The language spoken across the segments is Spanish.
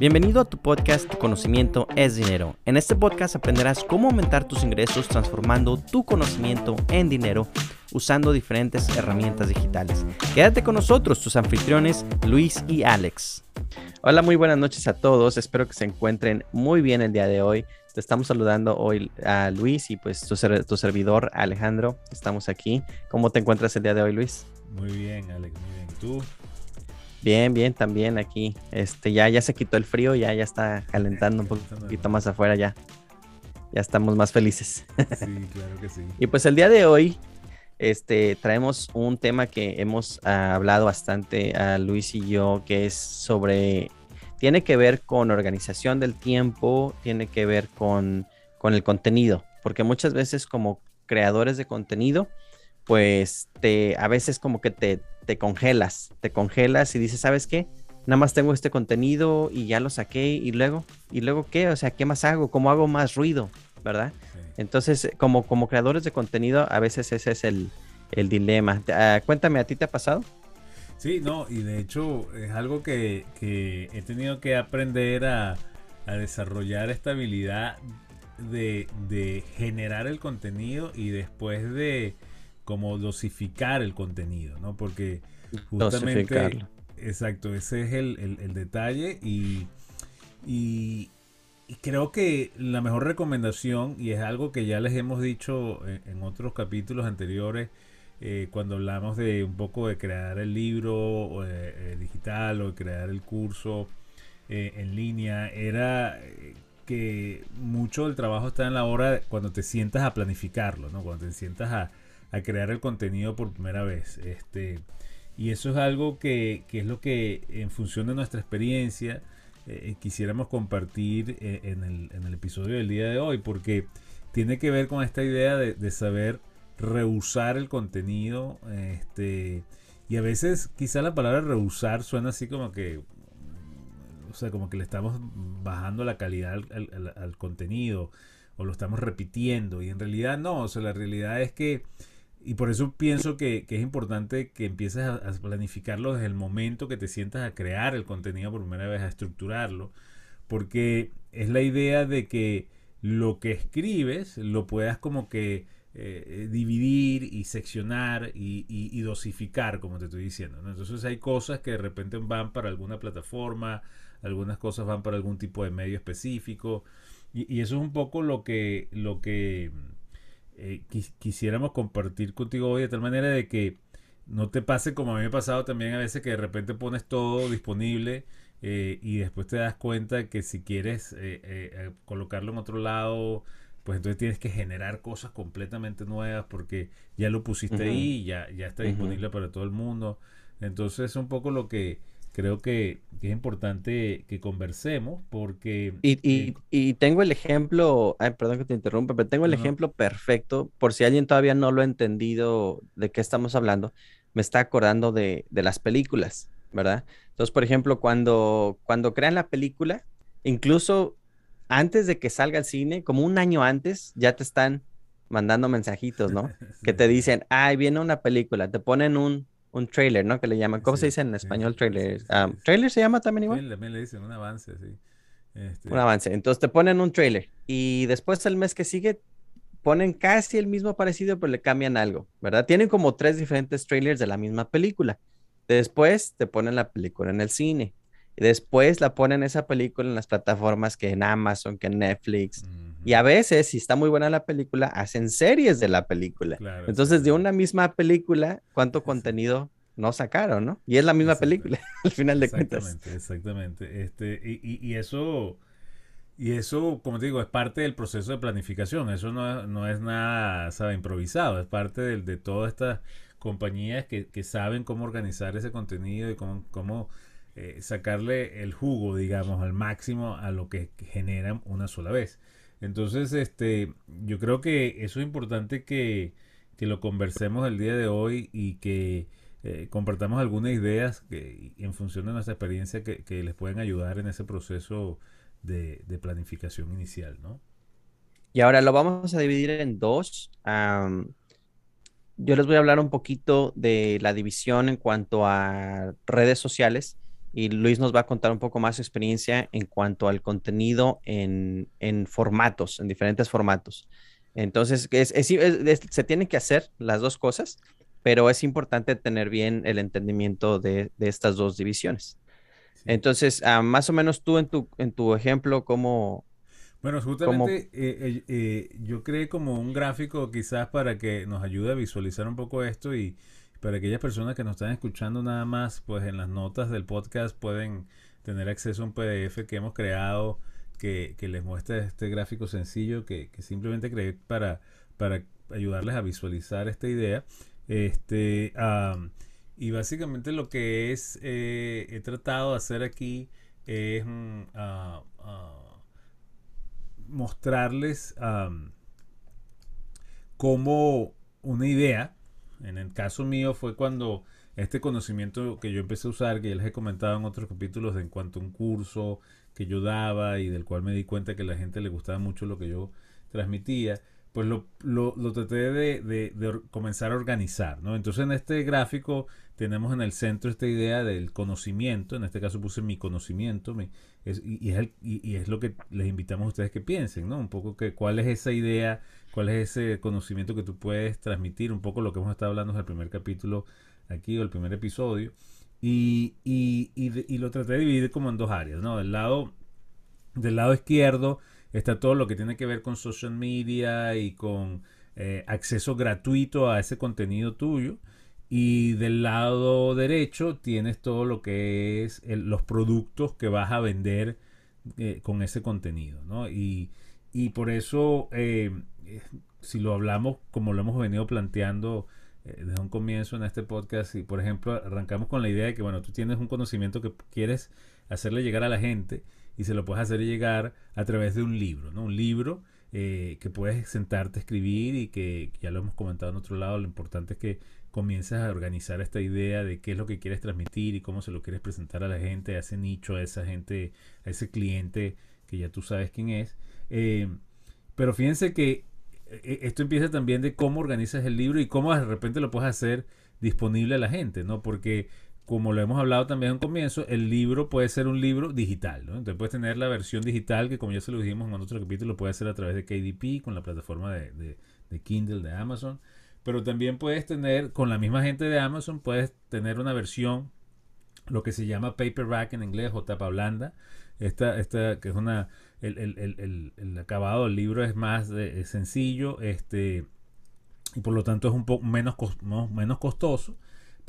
Bienvenido a tu podcast Conocimiento es Dinero. En este podcast aprenderás cómo aumentar tus ingresos transformando tu conocimiento en dinero usando diferentes herramientas digitales. Quédate con nosotros, tus anfitriones Luis y Alex. Hola, muy buenas noches a todos. Espero que se encuentren muy bien el día de hoy. Te estamos saludando hoy a Luis y pues tu, tu servidor Alejandro. Estamos aquí. ¿Cómo te encuentras el día de hoy, Luis? Muy bien, Alex. Muy bien. ¿Tú? Bien, bien, también aquí. Este, ya, ya se quitó el frío, ya, ya está calentando un poquito más afuera ya. Ya estamos más felices. Sí, claro que sí. y pues el día de hoy, este, traemos un tema que hemos ah, hablado bastante a Luis y yo, que es sobre, tiene que ver con organización del tiempo, tiene que ver con, con el contenido, porque muchas veces como creadores de contenido, pues te, a veces como que te, te congelas, te congelas y dices, ¿sabes qué? Nada más tengo este contenido y ya lo saqué y luego, ¿y luego qué? O sea, ¿qué más hago? ¿Cómo hago más ruido? ¿Verdad? Entonces, como, como creadores de contenido, a veces ese es el, dilema. Ah, cuéntame, ¿a ti te ha pasado? Sí, no, y de hecho es algo que, he tenido que aprender a, a desarrollar esta habilidad de, de generar el contenido y después de, como dosificar el contenido, ¿no? Porque justamente... Exacto, ese es el, detalle y, y, creo que la mejor recomendación, y es algo que ya les hemos dicho en, otros capítulos anteriores, eh, cuando hablamos de un poco de crear el libro eh, eh, digital o de crear el curso en línea, era que mucho del trabajo está en la hora cuando te sientas a planificarlo, ¿no? Cuando te sientas a, a crear el contenido por primera vez. Este, y eso es algo que, es lo que en función de nuestra experiencia eh, quisiéramos compartir eh, en, el, episodio del día de hoy, porque tiene que ver con esta idea de, saber rehusar el contenido. Este, y a veces quizá la palabra rehusar suena así como que, o sea, como que le estamos bajando la calidad al, al contenido o lo estamos repitiendo. Y en realidad no, o sea, la realidad es que y por eso pienso que, es importante que empieces a, planificarlo desde el momento que te sientas a crear el contenido por primera vez, a estructurarlo, porque es la idea de que lo que escribes lo puedas como que eh, dividir y seccionar y, dosificar, como te estoy diciendo. Entonces hay cosas que de repente van para alguna plataforma, algunas cosas van para algún tipo de medio específico, y, y eso es un poco lo que, lo que eh, quisiéramos compartir contigo hoy de tal manera de que no te pase como a mí me ha pasado también a veces que de repente pones todo disponible eh, y después te das cuenta que si quieres eh, colocarlo en otro lado, pues entonces tienes que generar cosas completamente nuevas porque ya lo pusiste ahí, ya, ya está disponible para todo el mundo. Entonces es un poco lo que creo que, es importante que conversemos porque... Y, y, tengo el ejemplo, ay, perdón que te interrumpa, pero tengo el ejemplo perfecto, por si alguien todavía no lo ha entendido de qué estamos hablando, me está acordando de, de las películas, ¿verdad? Entonces, por ejemplo, cuando, cuando crean la película, incluso antes de que salga al cine, como un año antes, ya te están mandando mensajitos, ¿no? Que te dicen, ay, viene una película, te ponen un, un trailer, ¿no? Que le llaman. ¿Cómo se dice en español trailer? Ah, ¿Trailer se llama también igual? También le dicen un avance, sí. Este un avance. Entonces te ponen un trailer y después el mes que sigue ponen casi el mismo parecido, pero le cambian algo, ¿verdad? Tienen como tres diferentes trailers de la misma película. Después te ponen la película en el cine. Y después la ponen esa película en las plataformas que en Amazon, que en Netflix. Y a veces, si está muy buena la película, hacen series de la película. Entonces, de una misma película, ¿cuánto contenido no sacaron, no? Y es la misma película, al final de cuentas. Exactamente, Este, y, eso, y eso, como te digo, es parte del proceso de planificación. Eso no, es nada, improvisado. Es parte de, de todas estas compañías que, saben cómo organizar ese contenido y cómo, cómo eh, sacarle el jugo, digamos, al máximo a lo que generan una sola vez. Entonces, este, yo creo que eso es importante que, lo conversemos el día de hoy y que eh, compartamos algunas ideas que, en función de nuestra experiencia que, les pueden ayudar en ese proceso de, planificación inicial, ¿no? Y ahora lo vamos a dividir en dos. yo les voy a hablar un poquito de la división en cuanto a redes sociales y Luis nos va a contar un poco más su experiencia en cuanto al contenido en, en formatos, en diferentes formatos. Entonces, es, se tienen que hacer las dos cosas, pero es importante tener bien el entendimiento de, de estas dos divisiones. Entonces, ah, más o menos tú en tu, en tu ejemplo, ¿cómo, bueno, justamente eh, eh, eh, yo creé como un gráfico quizás para que nos ayude a visualizar un poco esto y para aquellas personas que nos están escuchando nada más, pues en las notas del podcast pueden tener acceso a un PDF que hemos creado que, les muestra este gráfico sencillo que, simplemente creé para, para ayudarles a visualizar esta idea. Este, y básicamente lo que es, he tratado de hacer aquí es... Uh, mostrarles cómo una idea, en el caso mío fue cuando este conocimiento que yo empecé a usar, que ya les he comentado en otros capítulos en cuanto a un curso que yo daba y del cual me di cuenta que a la gente le gustaba mucho lo que yo transmitía, pues lo, lo, traté de, de, comenzar a organizar, ¿no? Entonces en este gráfico tenemos en el centro esta idea del conocimiento, en este caso puse mi conocimiento, y, es y, es lo que les invitamos a ustedes que piensen, ¿no? Un poco que cuál es esa idea, cuál es ese conocimiento que tú puedes transmitir, un poco lo que hemos estado hablando en el primer capítulo aquí o el primer episodio, y, y lo traté de dividir como en dos áreas, ¿no? Del lado, del lado izquierdo, está todo lo que tiene que ver con social media y con eh, acceso gratuito a ese contenido tuyo. Y del lado derecho tienes todo lo que es los productos que vas a vender eh, con ese contenido. ¿no? Y, por eso, eh, si lo hablamos como lo hemos venido planteando desde un comienzo en este podcast, y por ejemplo arrancamos con la idea de que, bueno, tú tienes un conocimiento que quieres hacerle llegar a la gente y se lo puedes hacer llegar a través de un libro, ¿no? Un libro eh, que puedes sentarte a escribir y que ya lo hemos comentado en otro lado, lo importante es que comiences a organizar esta idea de qué es lo que quieres transmitir y cómo se lo quieres presentar a la gente, a ese nicho, a esa gente, a ese cliente que ya tú sabes quién es. Eh, pero fíjense que eh, esto empieza también de cómo organizas el libro y cómo de repente lo puedes hacer disponible a la gente, ¿no? Porque como lo hemos hablado también en comienzo, el libro puede ser un libro digital, ¿no? Entonces puedes tener la versión digital que como ya se lo dijimos en otro capítulo, puede ser a través de KDP, con la plataforma de, de, Kindle de Amazon, pero también puedes tener, con la misma gente de Amazon, puedes tener una versión, lo que se llama paperback en inglés o tapa blanda, esta, esta que es una, el, el, el, el acabado del libro es más sencillo, este, y por lo tanto es un poco menos, menos costoso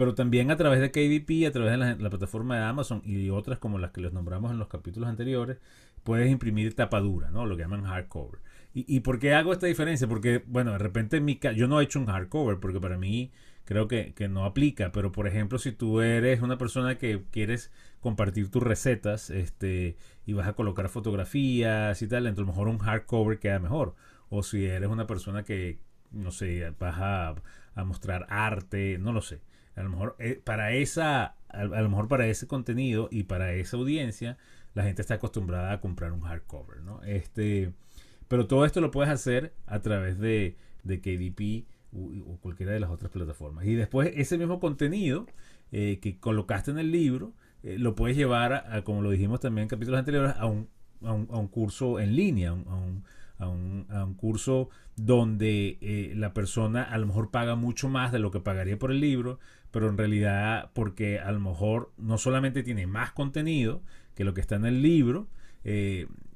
pero también a través de KDP, a través de la, plataforma de Amazon y otras como las que les nombramos en los capítulos anteriores, puedes imprimir tapadura, ¿no? Lo que llaman hardcover. ¿Y, ¿Y por qué hago esta diferencia? Porque, bueno, de repente en mi yo no he hecho un hardcover porque para mí creo que, que, no aplica, pero por ejemplo, si tú eres una persona que quieres compartir tus recetas este, y vas a colocar fotografías y tal, entonces a lo mejor un hardcover queda mejor. O si eres una persona que, no sé, vas a, a mostrar arte, no lo sé. A lo mejor eh, para esa, a, lo mejor para ese contenido y para esa audiencia, la gente está acostumbrada a comprar un hardcover, ¿no? Este, pero todo esto lo puedes hacer a través de, de KDP o, cualquiera de las otras plataformas. Y después ese mismo contenido eh, que colocaste en el libro, eh, lo puedes llevar, a, como lo dijimos también en capítulos anteriores, a un, a un, a un curso en línea, a un, a un, a un curso donde eh, la persona a lo mejor paga mucho más de lo que pagaría por el libro, pero en realidad porque a lo mejor no solamente tiene más contenido que lo que está en el libro,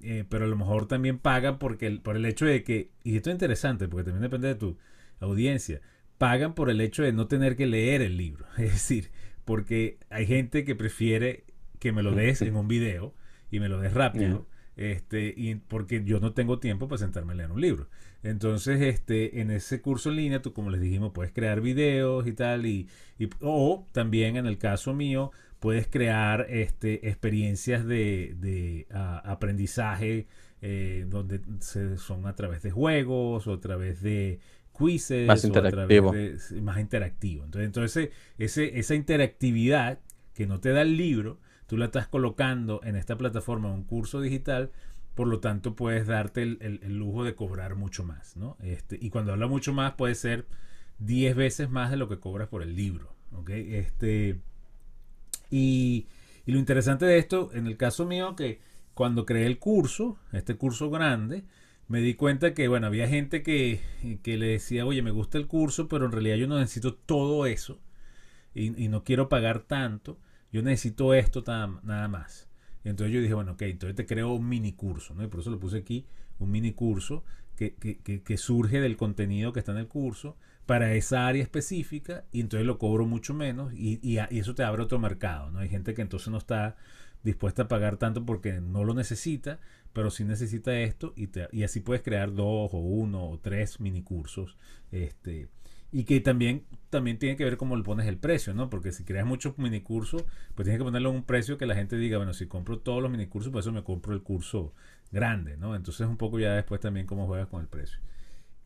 eh, pero a lo mejor también pagan porque por el hecho de que, y esto es interesante porque también depende de tu audiencia, pagan por el hecho de no tener que leer el libro, es decir, porque hay gente que prefiere que me lo des en un video y me lo des rápido este, y porque yo no tengo tiempo para sentarme a leer un libro. Entonces, este, en ese curso en línea, tú como les dijimos, puedes crear videos y tal, y, o también en el caso mío, puedes crear este, experiencias de, de aprendizaje eh, donde se, son a través de juegos o a través de quizzes más interactivo. más interactivo. Entonces, entonces ese, esa interactividad que no te da el libro, tú la estás colocando en esta plataforma, un curso digital, por lo tanto puedes darte el, lujo de cobrar mucho más, ¿no? Este, y cuando habla mucho más puede ser 10 veces más de lo que cobras por el libro. ¿ok? Este, y, lo interesante de esto, en el caso mío, que cuando creé el curso, este curso grande, me di cuenta que, bueno, había gente que, que, le decía, oye, me gusta el curso, pero en realidad yo no necesito todo eso y, y no quiero pagar tanto, yo necesito esto nada más. Y entonces yo dije, bueno, ok, entonces te creo un mini curso, ¿no? Y por eso lo puse aquí, un mini curso que, que, que, surge del contenido que está en el curso para esa área específica y entonces lo cobro mucho menos y, y, y eso te abre otro mercado, ¿no? Hay gente que entonces no está dispuesta a pagar tanto porque no lo necesita, pero sí necesita esto y, te, y así puedes crear dos o uno o tres mini cursos. Este, y que también, también tiene que ver cómo le pones el precio, ¿no? Porque si creas muchos minicursos, pues tienes que ponerle un precio que la gente diga, bueno, si compro todos los minicursos, pues eso me compro el curso grande, ¿no? Entonces un poco ya después también cómo juegas con el precio.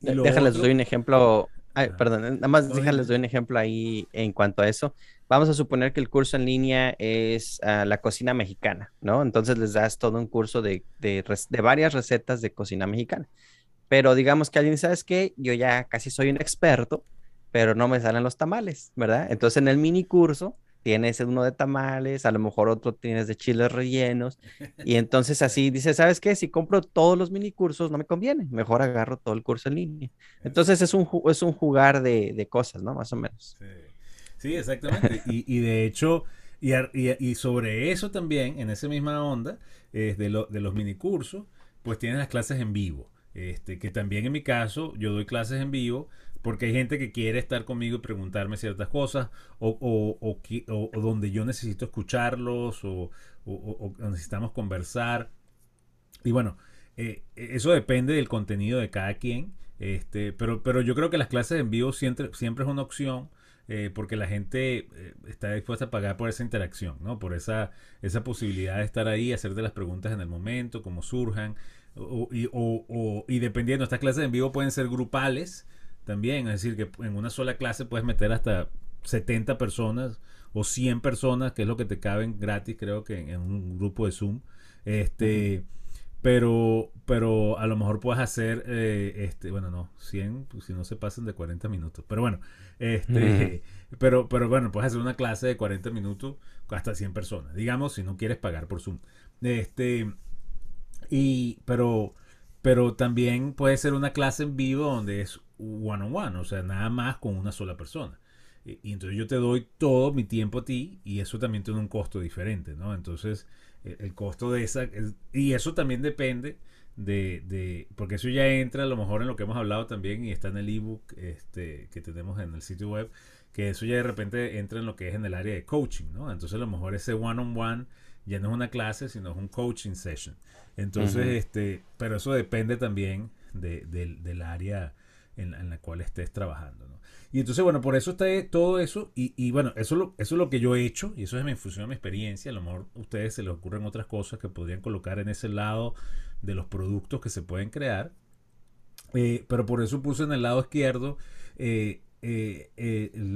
Déjales, doy un ejemplo. Ay, perdón, nada más déjales doy un ejemplo ahí en cuanto a eso. Vamos a suponer que el curso en línea es uh, la cocina mexicana, ¿no? Entonces les das todo un curso de, de, de, varias recetas de cocina mexicana. Pero digamos que alguien, ¿sabes qué? Yo ya casi soy un experto, pero no me salen los tamales, ¿verdad? Entonces en el mini curso tienes uno de tamales, a lo mejor otro tienes de chiles rellenos, y entonces así dices, ¿sabes qué? Si compro todos los mini cursos no me conviene, mejor agarro todo el curso en línea. Entonces es un, es un jugar de, de cosas, ¿no? Más o menos. Sí, sí exactamente. y, y, de hecho, y, y, sobre eso también, en esa misma onda, eh, de, lo, de los mini cursos, pues tienes las clases en vivo. Este, que también en mi caso, yo doy clases en vivo, porque hay gente que quiere estar conmigo y preguntarme ciertas cosas, o, o, o, o donde yo necesito escucharlos, o, necesitamos conversar. Y bueno, eh, eso depende del contenido de cada quien. Este, pero, pero yo creo que las clases en vivo siempre, siempre es una opción. Eh, porque la gente eh, está dispuesta a pagar por esa interacción, ¿no? Por esa, esa posibilidad de estar ahí, hacerte las preguntas en el momento, como surjan. y, y dependiendo, estas clases en vivo pueden ser grupales, también. Es decir, que en una sola clase puedes meter hasta 70 personas o 100 personas, que es lo que te caben gratis, creo que en, un grupo de Zoom. Este, pero, pero a lo mejor puedes hacer, eh, este, bueno, no, 100, pues si no se pasan de 40 minutos. Pero bueno, este, pero, pero bueno, puedes hacer una clase de 40 minutos hasta 100 personas, digamos, si no quieres pagar por Zoom. Este, y, pero, pero también puede ser una clase en vivo donde es one on one, o sea, nada más con una sola persona. Y, entonces yo te doy todo mi tiempo a ti y eso también tiene un costo diferente, ¿no? Entonces, el, costo de esa, y eso también depende de, de, porque eso ya entra a lo mejor en lo que hemos hablado también y está en el ebook este, que tenemos en el sitio web, que eso ya de repente entra en lo que es en el área de coaching, ¿no? Entonces a lo mejor ese one on one ya no es una clase, sino es un coaching session. Entonces, este, pero eso depende también de, del área en, la cual estés trabajando. ¿no? Y entonces, bueno, por eso está todo eso. Y, y bueno, eso, eso es lo que yo he hecho y eso es mi función, mi experiencia. A lo mejor a ustedes se les ocurren otras cosas que podrían colocar en ese lado de los productos que se pueden crear. Eh, pero por eso puse en el lado izquierdo eh, eh,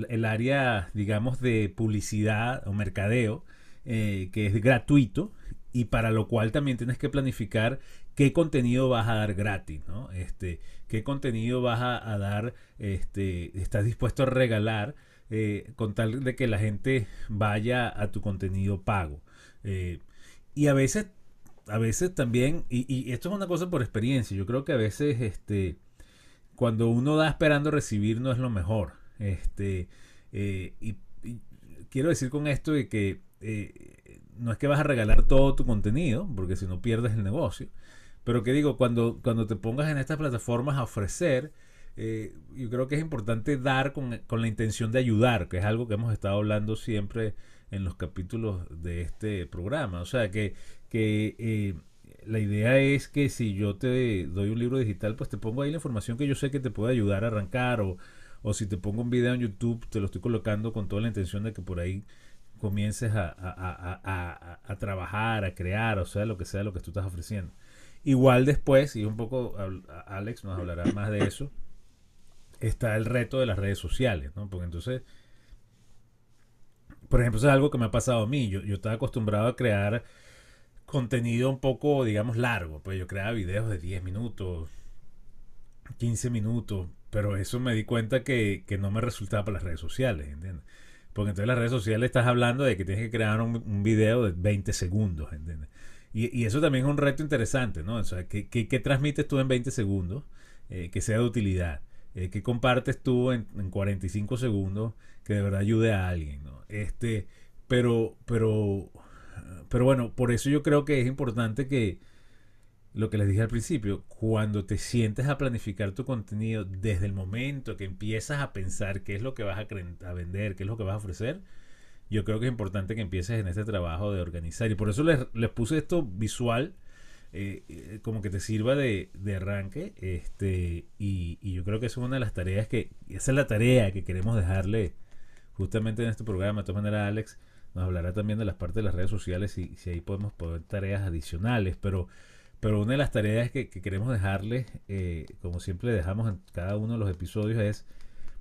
el, área, digamos, de publicidad o mercadeo, que es gratuito y para lo cual también tienes que planificar qué contenido vas a dar gratis, ¿no? Este, qué contenido vas a, dar, este, estás dispuesto a regalar eh, con tal de que la gente vaya a tu contenido pago. Eh, y a veces, a veces también, y, esto es una cosa por experiencia, yo creo que a veces, este, cuando uno da esperando recibir no es lo mejor. Este, eh, y, y, quiero decir con esto de que no es que vas a regalar todo tu contenido, porque si no pierdes el negocio, pero que digo, cuando, cuando te pongas en estas plataformas a ofrecer, eh, yo creo que es importante dar con, con, la intención de ayudar, que es algo que hemos estado hablando siempre en los capítulos de este programa. O sea, que, que eh, la idea es que si yo te doy un libro digital, pues te pongo ahí la información que yo sé que te puede ayudar a arrancar, o, o si te pongo un video en YouTube, te lo estoy colocando con toda la intención de que por ahí comiences a, a, a, a trabajar, a crear, o sea, lo que sea lo que tú estás ofreciendo. Igual después, y un poco Alex nos hablará más de eso, está el reto de las redes sociales, ¿no? Porque entonces, por ejemplo, eso es algo que me ha pasado a mí. Yo, yo estaba acostumbrado a crear contenido un poco, digamos, largo. Pues yo creaba videos de 10 minutos, 15 minutos. pero eso me di cuenta que, no me resultaba para las redes sociales, ¿entiendes? Porque entonces las redes sociales estás hablando de que tienes que crear un, video de 20 segundos, ¿entiendes? Y, eso también es un reto interesante, ¿no? O sea, ¿qué, qué, transmites tú en 20 segundos eh, que sea de utilidad? Eh, ¿Qué compartes tú en, en, 45 segundos que de verdad ayude a alguien, ¿no? Este, pero, pero, pero bueno, por eso yo creo que es importante que, lo que les dije al principio, cuando te sientes a planificar tu contenido desde el momento que empiezas a pensar qué es lo que vas a, a vender, qué es lo que vas a ofrecer, yo creo que es importante que empieces en este trabajo de organizar. Y por eso les, puse esto visual, eh, eh, como que te sirva de, arranque. Este, y, yo creo que es una de las tareas que, esa es la tarea que queremos dejarle justamente en este programa. De todas maneras, Alex nos hablará también de las partes de las redes sociales y si ahí podemos poner tareas adicionales. Pero, pero una de las tareas que, queremos dejarle, eh, como siempre dejamos en cada uno de los episodios, es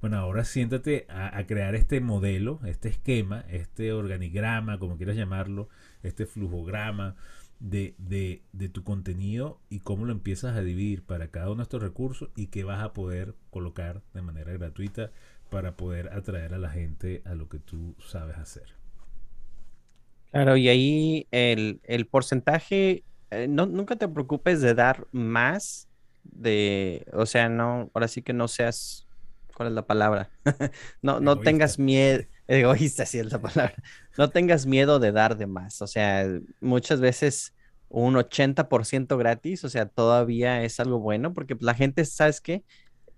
bueno, ahora siéntate a, crear este modelo, este esquema, este organigrama, como quieras llamarlo, este flujograma de, de, tu contenido y cómo lo empiezas a dividir para cada uno de estos recursos y qué vas a poder colocar de manera gratuita para poder atraer a la gente a lo que tú sabes hacer. Claro, y ahí el, porcentaje, eh, no, nunca te preocupes de dar más de, o sea, no, ahora sí que no seas ¿Cuál es la palabra? no, no tengas miedo. Egoísta, sí es la palabra. No tengas miedo de dar de más. O sea, muchas veces un 80% gratis, o sea, todavía es algo bueno porque la gente, ¿sabes qué?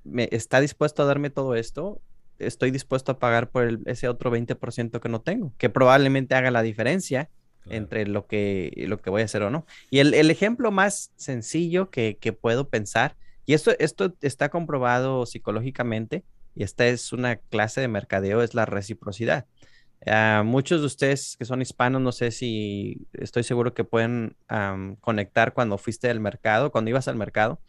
Me, está dispuesto a darme todo esto. Estoy dispuesto a pagar por ese otro 20% que no tengo, que probablemente haga la diferencia entre lo que, lo que voy a hacer o no. Y el, el ejemplo más sencillo que, que puedo pensar y esto, esto está comprobado psicológicamente y esta es una clase de mercadeo, es la reciprocidad. Ah, muchos de ustedes que son hispanos, no sé si estoy seguro que pueden conectar cuando fuiste al mercado, cuando ibas al mercado.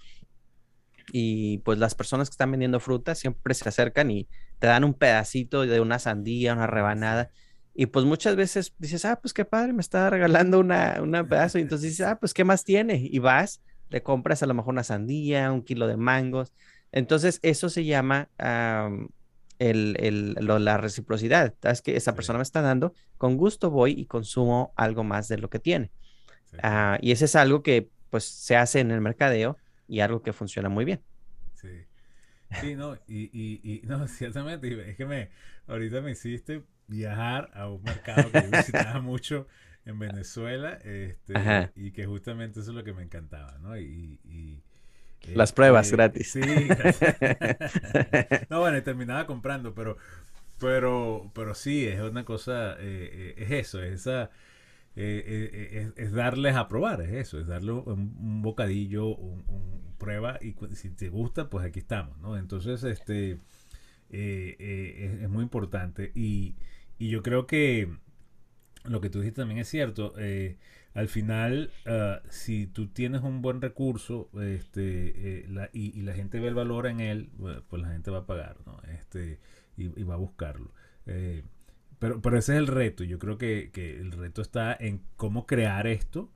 Y pues las personas que están vendiendo frutas siempre se acercan y te dan un pedacito de una sandía, una rebanada. Y pues muchas veces dices, ah, pues qué padre, me está regalando una, una pedazo. Y entonces dices, ah, pues qué más tiene. Y vas le compras a lo mejor una sandía, un kilo de mangos. Entonces, eso se llama el, la reciprocidad. Es que esa persona me está dando, con gusto voy y consumo algo más de lo que tiene. Ah, y ese es algo que pues se hace en el mercadeo y algo que funciona muy bien. Sí. Sí, no, y, y, no, ciertamente, es que me, ahorita me hiciste viajar a un mercado que visitaba mucho en Venezuela este, y que justamente eso es lo que me encantaba, ¿no? Y, las pruebas gratis. Sí. no, bueno, terminaba comprando, pero, pero, pero sí, es una cosa, eh, eh, es eso, es esa, eh, es, darles a probar, es eso, es darle un, bocadillo, un, prueba y si te gusta, pues aquí estamos, ¿no? Entonces, este, es, muy importante y, y yo creo que lo que tú dijiste también es cierto. Eh, al final, ah, si tú tienes un buen recurso este, eh, y, la gente ve el valor en él, pues la gente va a pagar, ¿no? Este, y, va a buscarlo. Eh, pero, pero ese es el reto. Yo creo que, el reto está en cómo crear esto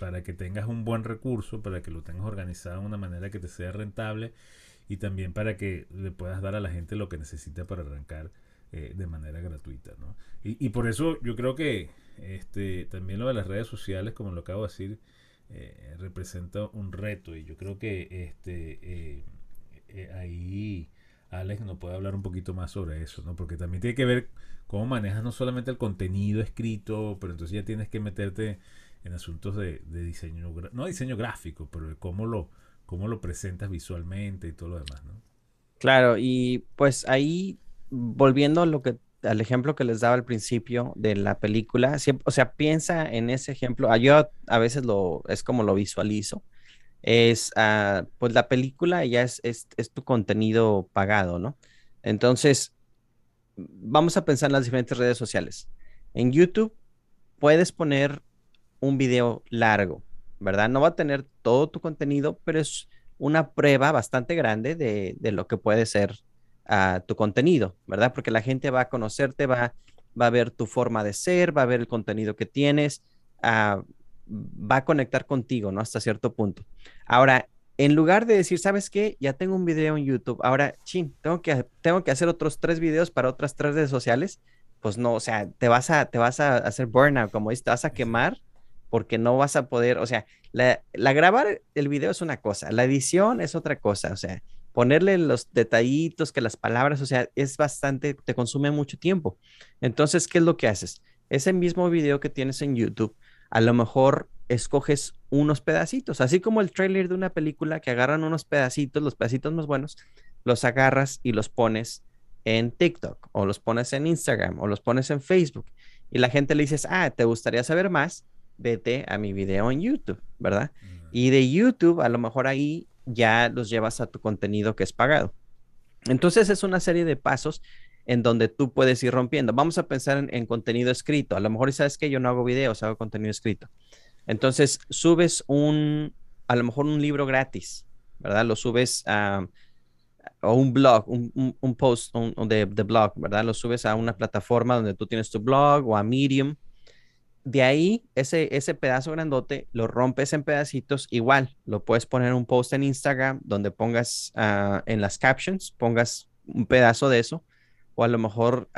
para que tengas un buen recurso, para que lo tengas organizado de una manera que te sea rentable y también para que le puedas dar a la gente lo que necesita para arrancar eh, de manera gratuita. ¿no? Y, por eso yo creo que este, también lo de las redes sociales, como lo acabo de decir, eh, representa un reto y yo creo que este, eh, ahí Alex nos puede hablar un poquito más sobre eso, ¿no? porque también tiene que ver cómo manejas no solamente el contenido escrito, pero entonces ya tienes que meterte en asuntos de, diseño, no diseño gráfico, pero cómo lo, cómo lo presentas visualmente y todo lo demás, ¿no? Claro, y pues ahí volviendo a lo que al ejemplo que les daba al principio de la película, o sea, piensa en ese ejemplo, ah, yo a veces lo, es como lo visualizo, es, ah, pues la película ya es, es, tu contenido pagado, ¿no? Entonces, vamos a pensar en las diferentes redes sociales. En YouTube puedes poner un video largo, ¿verdad? No va a tener todo tu contenido, pero es una prueba bastante grande de, de lo que puede ser a tu contenido, ¿verdad? Porque la gente va a conocerte, va, va a ver tu forma de ser, va a ver el contenido que tienes, ah, va a conectar contigo, ¿no? Hasta cierto punto. Ahora, en lugar de decir, ¿sabes qué? Ya tengo un video en YouTube, ahora, chin, tengo que, tengo que hacer otros tres videos para otras tres redes sociales, pues no, o sea, te vas a, te vas a hacer burnout, como dices, te vas a quemar porque no vas a poder, o sea, la, la grabar el video es una cosa, la edición es otra cosa, o sea, ponerle los detallitos, que las palabras, o sea, es bastante, te consume mucho tiempo. Entonces, ¿qué es lo que haces? Ese mismo video que tienes en YouTube, a lo mejor escoges unos pedacitos, así como el trailer de una película que agarran unos pedacitos, los pedacitos más buenos, los agarras y los pones en TikTok o los pones en Instagram o los pones en Facebook y la gente le dices, ah, ¿te gustaría saber más? Vete a mi video en YouTube, ¿verdad? Y de YouTube, a lo mejor ahí ya los llevas a tu contenido que es pagado. Entonces es una serie de pasos en donde tú puedes ir rompiendo. Vamos a pensar en, en contenido escrito. A lo mejor sabes que yo no hago videos, hago contenido escrito. Entonces, subes un, a lo mejor un libro gratis, ¿verdad? Lo subes a, o un blog, un, post de, blog, ¿verdad? Lo subes a una plataforma donde tú tienes tu blog o a Medium. De ahí, ese, ese pedazo grandote lo rompes en pedacitos. Igual, lo puedes poner en un post en Instagram donde pongas ah, en las captions, pongas un pedazo de eso. O a lo mejor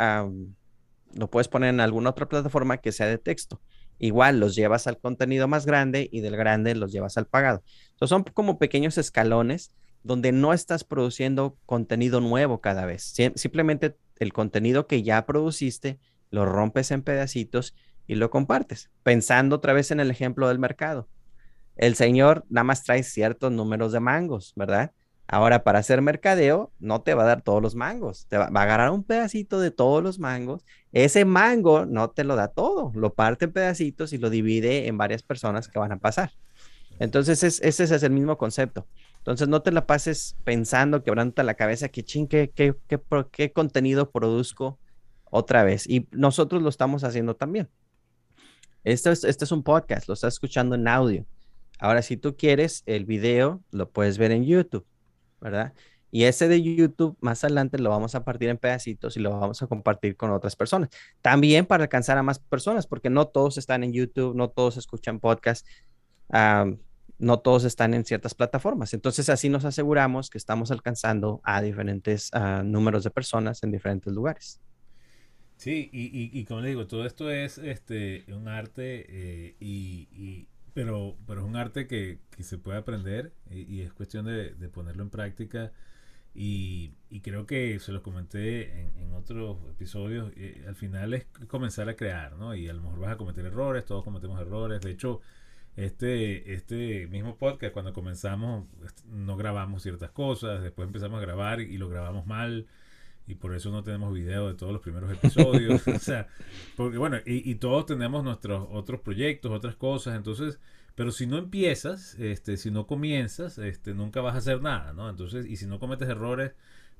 lo puedes poner en alguna otra plataforma que sea de texto. Igual los llevas al contenido más grande y del grande los llevas al pagado. Entonces son como pequeños escalones donde no estás produciendo contenido nuevo cada vez. simplemente el contenido que ya produciste lo rompes en pedacitos y lo compartes. Pensando otra vez en el ejemplo del mercado. El señor nada más trae ciertos números de mangos, ¿verdad? Ahora, para hacer mercadeo, no te va a dar todos los mangos, te va, a agarrar un pedacito de todos los mangos. Ese mango no te lo da todo, lo parte en pedacitos y lo divide en varias personas que van a pasar. Entonces, ese es el mismo concepto. Entonces, no te la pases pensando, quebrándote la cabeza, que ching, ¿qué, qué, qué, contenido produzco otra vez. Y nosotros lo estamos haciendo también. Este es un podcast, lo estás escuchando en audio. Ahora, si tú quieres el video, lo puedes ver en YouTube. ¿verdad? Y ese de YouTube más adelante lo vamos a partir en pedacitos y lo vamos a compartir con otras personas. También para alcanzar a más personas, porque no todos están en YouTube, no todos escuchan podcast, no todos están en ciertas plataformas. Entonces así nos aseguramos que estamos alcanzando a diferentes ah, números de personas en diferentes lugares. Sí, y, como le digo, todo esto es este, un arte eh, y pero, pero es un arte que, se puede aprender y, es cuestión de, ponerlo en práctica. Y, creo que se los comenté en, otros episodios. Eh, al final es comenzar a crear, ¿no? Y a lo mejor vas a cometer errores, todos cometemos errores. De hecho, este, este mismo podcast, cuando comenzamos, no grabamos ciertas cosas, después empezamos a grabar y lo grabamos mal y por eso no tenemos video de todos los primeros episodios. o sea, porque bueno, y, todos tenemos nuestros otros proyectos, otras cosas, entonces, pero si no empiezas, este, si no comienzas, este, nunca vas a hacer nada, ¿no? Entonces, y si no cometes errores,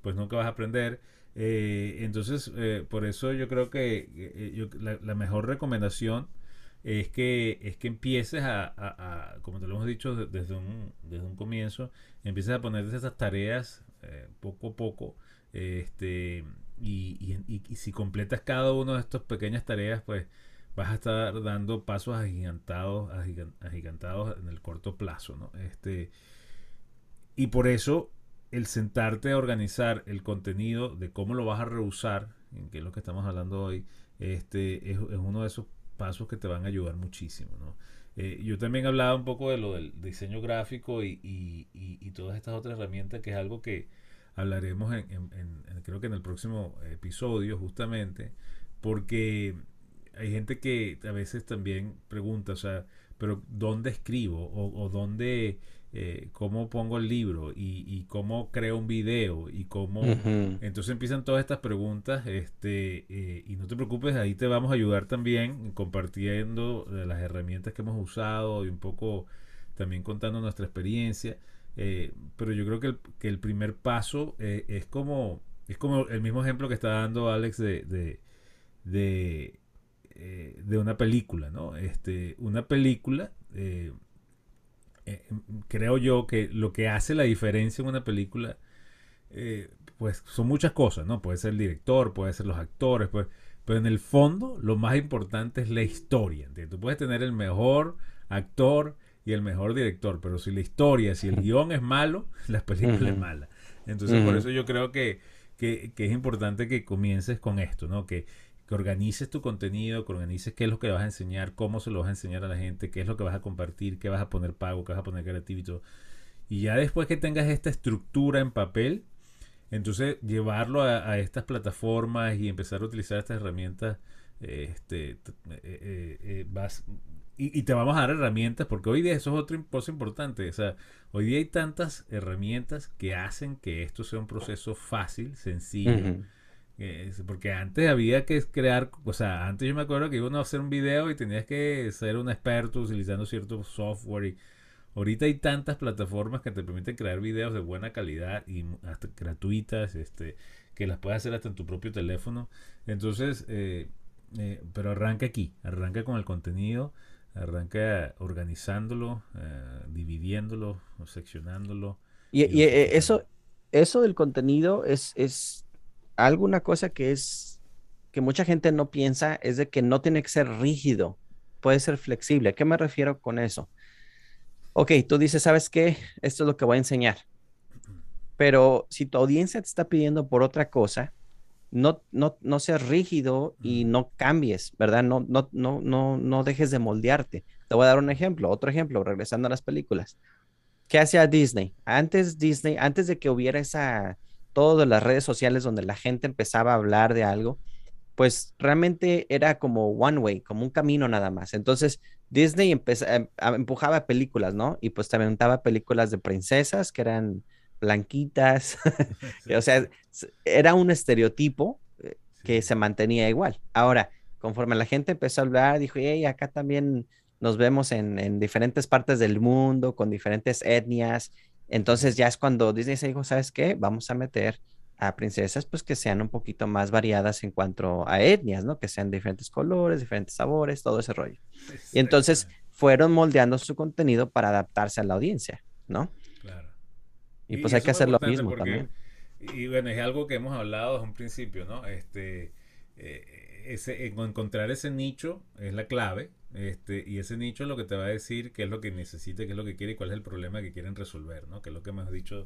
pues nunca vas a aprender. Eh, entonces, eh, por eso yo creo que eh, la, mejor recomendación es que, es que empieces a, como te lo hemos dicho desde un, desde un comienzo, empieces a poner esas tareas poco a poco este, y, si completas cada una de estas pequeñas tareas, pues vas a estar dando pasos agigantados, agigantados en el corto plazo, ¿no? Este, y por eso el sentarte a organizar el contenido de cómo lo vas a reusar, que es lo que estamos hablando hoy, este, es, uno de esos pasos que te van a ayudar muchísimo, ¿no? Eh, yo también hablaba un poco de lo del diseño gráfico y, y, todas estas otras herramientas, que es algo que, hablaremos en, creo que en el próximo episodio justamente, porque hay gente que a veces también pregunta, o sea, pero ¿dónde escribo? O, dónde, eh, cómo pongo el libro? Y, cómo creo un video? Y cómo... Entonces empiezan todas estas preguntas, este, eh, y no te preocupes, ahí te vamos a ayudar también compartiendo las herramientas que hemos usado y un poco también contando nuestra experiencia. Eh, pero yo creo que el, primer paso eh, es como es como el mismo ejemplo que está dando Alex de, de, de, eh, una película, ¿no? Este, una película, creo yo que lo que hace la diferencia en una película, pues son muchas cosas, ¿no? Puede ser el director, puede ser los actores, pues, pero en el fondo lo más importante es la historia. Tú puedes tener el mejor actor, y el mejor director, pero si la historia, si el guion es malo, la película es mala. Entonces, por eso yo creo que, que, es importante que comiences con esto, ¿no? Que, que organices tu contenido, que organices qué es lo que vas a enseñar, cómo se lo vas a enseñar a la gente, qué es lo que vas a compartir, qué vas a poner pago, qué vas a poner creativo y todo. Y ya después que tengas esta estructura en papel, entonces llevarlo a, estas plataformas y empezar a utilizar estas herramientas, este, eh, eh, eh, vas, y, te vamos a dar herramientas, porque hoy día eso es otra cosa importante. O sea, hoy día hay tantas herramientas que hacen que esto sea un proceso fácil, sencillo. porque antes había que crear, o sea, antes yo me acuerdo que iba a hacer un video y tenías que ser un experto utilizando cierto software y ahorita hay tantas plataformas que te permiten crear videos de buena calidad y hasta gratuitas, este, que las puedes hacer hasta en tu propio teléfono. Entonces, eh, eh, pero arranca aquí, arranca con el contenido Arranca organizándolo, eh, dividiéndolo, seccionándolo. Y, eh, eso, eso del contenido es, es alguna cosa que es que mucha gente no piensa, es de que no tiene que ser rígido, puede ser flexible. ¿A qué me refiero con eso? Ok, tú dices, ¿sabes qué? Esto es lo que voy a enseñar. Pero si tu audiencia te está pidiendo por otra cosa, no, no, no seas rígido y no cambies, ¿verdad? No, no, no, no, no dejes de moldearte. Te voy a dar un ejemplo, otro ejemplo, regresando a las películas. ¿Qué hacía Disney? Antes Disney, antes de que hubiera esa, todas las redes sociales donde la gente empezaba a hablar de algo, pues realmente era como one way, como un camino nada más. Entonces Disney em, empujaba películas, ¿no? Y pues te aventaba películas de princesas que eran blanquitas, o sea, era un estereotipo eh, que se mantenía igual. Ahora, conforme la gente empezó a hablar, dijo, hey, acá también nos vemos en, diferentes partes del mundo, con diferentes etnias. Entonces ya es cuando Disney se dijo, ¿sabes qué? Vamos a meter a princesas pues que sean un poquito más variadas en cuanto a etnias, ¿no? Que sean diferentes colores, diferentes sabores, todo ese rollo. Y entonces fueron moldeando su contenido para adaptarse a la audiencia, ¿no? Y, pues hay que hacer lo mismo también. Y bueno, es algo que hemos hablado desde un principio, ¿no? Este, eh, ese, encontrar ese nicho es la clave. Este, y ese nicho es lo que te va a decir qué es lo que necesita, qué es lo que quiere y cuál es el problema que quieren resolver, ¿no? Que es lo que hemos dicho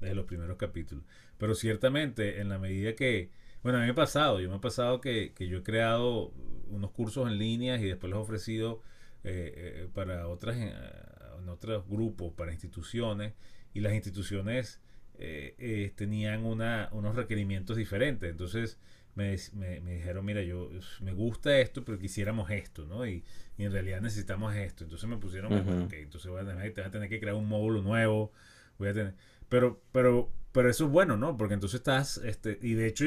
desde los primeros capítulos. Pero ciertamente, en la medida que, bueno, a mí me ha pasado, yo me ha pasado que, que yo he creado unos cursos en línea y después los he ofrecido eh, eh, para otras, en otros grupos, para instituciones, y las instituciones eh, eh, tenían una, unos requerimientos diferentes. Entonces me, me, dijeron, mira, yo me gusta esto, pero quisiéramos esto, ¿no? Y, en realidad necesitamos esto. Entonces me pusieron, entonces voy a, tener, a tener que crear un módulo nuevo, voy a tener... Pero, pero, pero eso es bueno, ¿no? Porque entonces estás, este, y de hecho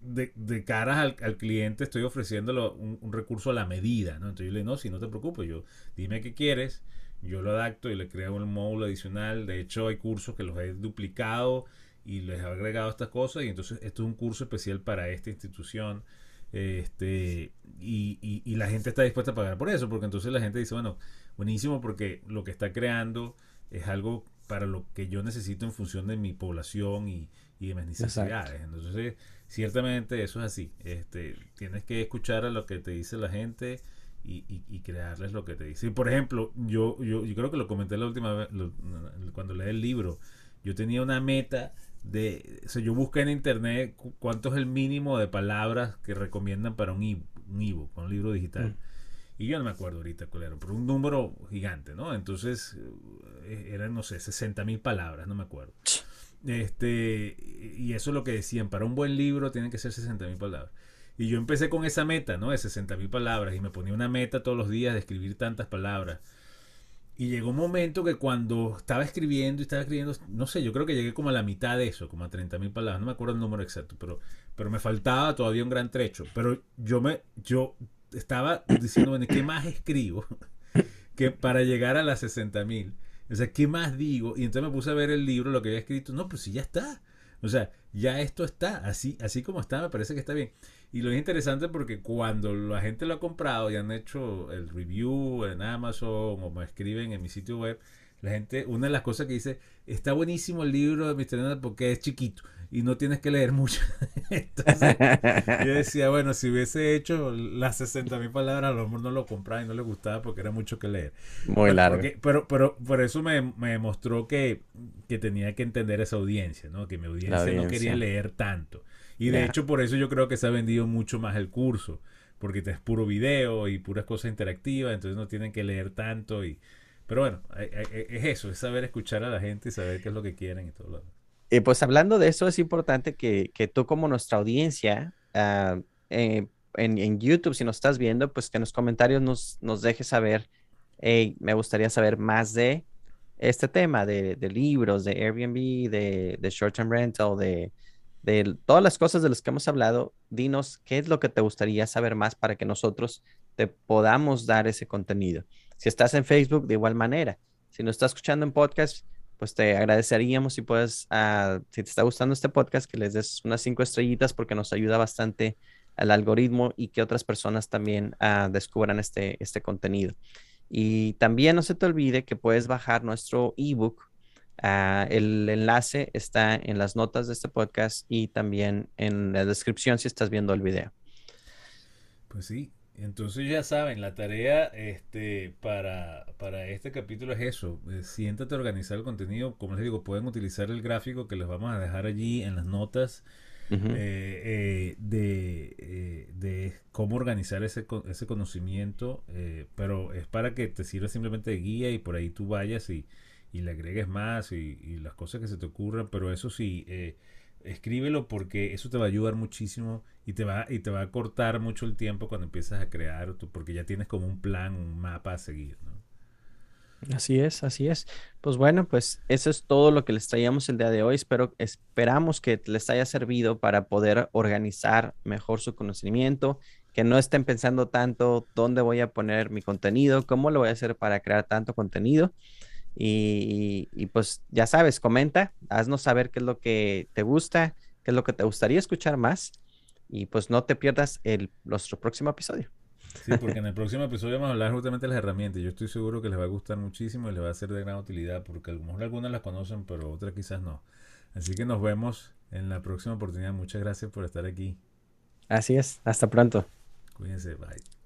de, de cara al, al, cliente estoy ofreciéndolo un, un, recurso a la medida, ¿no? Entonces yo le digo, no, si no te preocupes, yo dime qué quieres, yo lo adapto y le creo un módulo adicional. De hecho, hay cursos que los he duplicado y les he agregado estas cosas. Y entonces, esto es un curso especial para esta institución. Este, y, y, la gente está dispuesta a pagar por eso, porque entonces la gente dice, bueno, buenísimo, porque lo que está creando es algo para lo que yo necesito en función de mi población y, y de mis necesidades. Entonces, ciertamente eso es así. Este, tienes que escuchar a lo que te dice la gente y, crearles lo que te dice. Por ejemplo, yo, yo, yo creo que lo comenté la última vez, cuando leí el libro, yo tenía una meta de, o sea, yo busqué en internet cuánto es el mínimo de palabras que recomiendan para un ebook, un, un libro digital. Mm. Y yo no me acuerdo ahorita cuál era, pero un número gigante, ¿no? Entonces, eh, eran, no sé, 60 mil palabras, no me acuerdo. Este, y eso es lo que decían, para un buen libro tienen que ser 60 mil palabras. Y yo empecé con esa meta, ¿no? De 60 mil palabras. Y me ponía una meta todos los días de escribir tantas palabras. Y llegó un momento que cuando estaba escribiendo y estaba escribiendo, no sé, yo creo que llegué como a la mitad de eso, como a 30 mil palabras. No me acuerdo el número exacto, pero, pero me faltaba todavía un gran trecho. Pero yo me, yo estaba diciendo, bueno, ¿qué más escribo? que para llegar a las 60 mil. O sea, ¿qué más digo? Y entonces me puse a ver el libro, lo que había escrito. No, pues sí, ya está. O sea, ya esto está, así, así como está, me parece que está bien. Y lo es interesante porque cuando la gente lo ha comprado y han hecho el review en Amazon o me escriben en mi sitio web, la gente, una de las cosas que dice, está buenísimo el libro de Mr. Nada porque es chiquito. Y no tienes que leer mucho. Entonces, yo decía, bueno, si hubiese hecho las 60 mil palabras, a lo mejor no lo compraba y no le gustaba porque era mucho que leer. Muy largo. pero, pero por eso me, me mostró que, que, tenía que entender esa audiencia, ¿no? Que mi audiencia, no quería leer tanto. Y de hecho, por eso yo creo que se ha vendido mucho más el curso, porque es puro video y puras cosas interactivas, entonces no tienen que leer tanto. y Pero bueno, es eso, es saber escuchar a la gente y saber qué es lo que quieren y todo lo demás. Y pues hablando de eso, es importante que, tú como nuestra audiencia, uh, eh, en, YouTube, si nos estás viendo, pues que en los comentarios nos, nos dejes saber, me gustaría saber más de este tema, de, de libros, de Airbnb, de, de short-term rental, de, de todas las cosas de las que hemos hablado. Dinos qué es lo que te gustaría saber más para que nosotros te podamos dar ese contenido. Si estás en Facebook, de igual manera. Si nos estás escuchando en podcast, pues te agradeceríamos si puedes, uh, si te está gustando este podcast, que les des unas cinco estrellitas porque nos ayuda bastante al algoritmo y que otras personas también uh, descubran este, este contenido. Y también no se te olvide que puedes bajar nuestro ebook. Uh, el enlace está en las notas de este podcast y también en la descripción si estás viendo el video. Pues sí, entonces ya saben, la tarea este, para, para este capítulo es eso. Eh, siéntate a organizar el contenido. Como les digo, pueden utilizar el gráfico que les vamos a dejar allí en las notas eh, eh, de, de, cómo organizar ese, ese conocimiento. pero es para que te sirva simplemente de guía y por ahí tú vayas y, y le agregues más y, y, las cosas que se te ocurran. Pero eso sí escríbelo porque eso te va a ayudar muchísimo y te va y te va a cortar mucho el tiempo cuando empiezas a crear porque ya tienes como un plan, un mapa a seguir, Así es, así es. Pues bueno, pues eso es todo lo que les traíamos el día de hoy. Espero, esperamos que les haya servido para poder organizar mejor su conocimiento, que no estén pensando tanto dónde voy a poner mi contenido, cómo lo voy a hacer para crear tanto contenido. Y, pues ya sabes, comenta, haznos saber qué es lo que te gusta, qué es lo que te gustaría escuchar más. Y pues no te pierdas el, nuestro próximo episodio. Sí, porque en el próximo episodio vamos a hablar justamente de las herramientas. Yo estoy seguro que les va a gustar muchísimo y les va a ser de gran utilidad, porque a lo mejor algunas las conocen, pero otras quizás no. Así que nos vemos en la próxima oportunidad. Muchas gracias por estar aquí. Así es, hasta pronto. Cuídense, bye.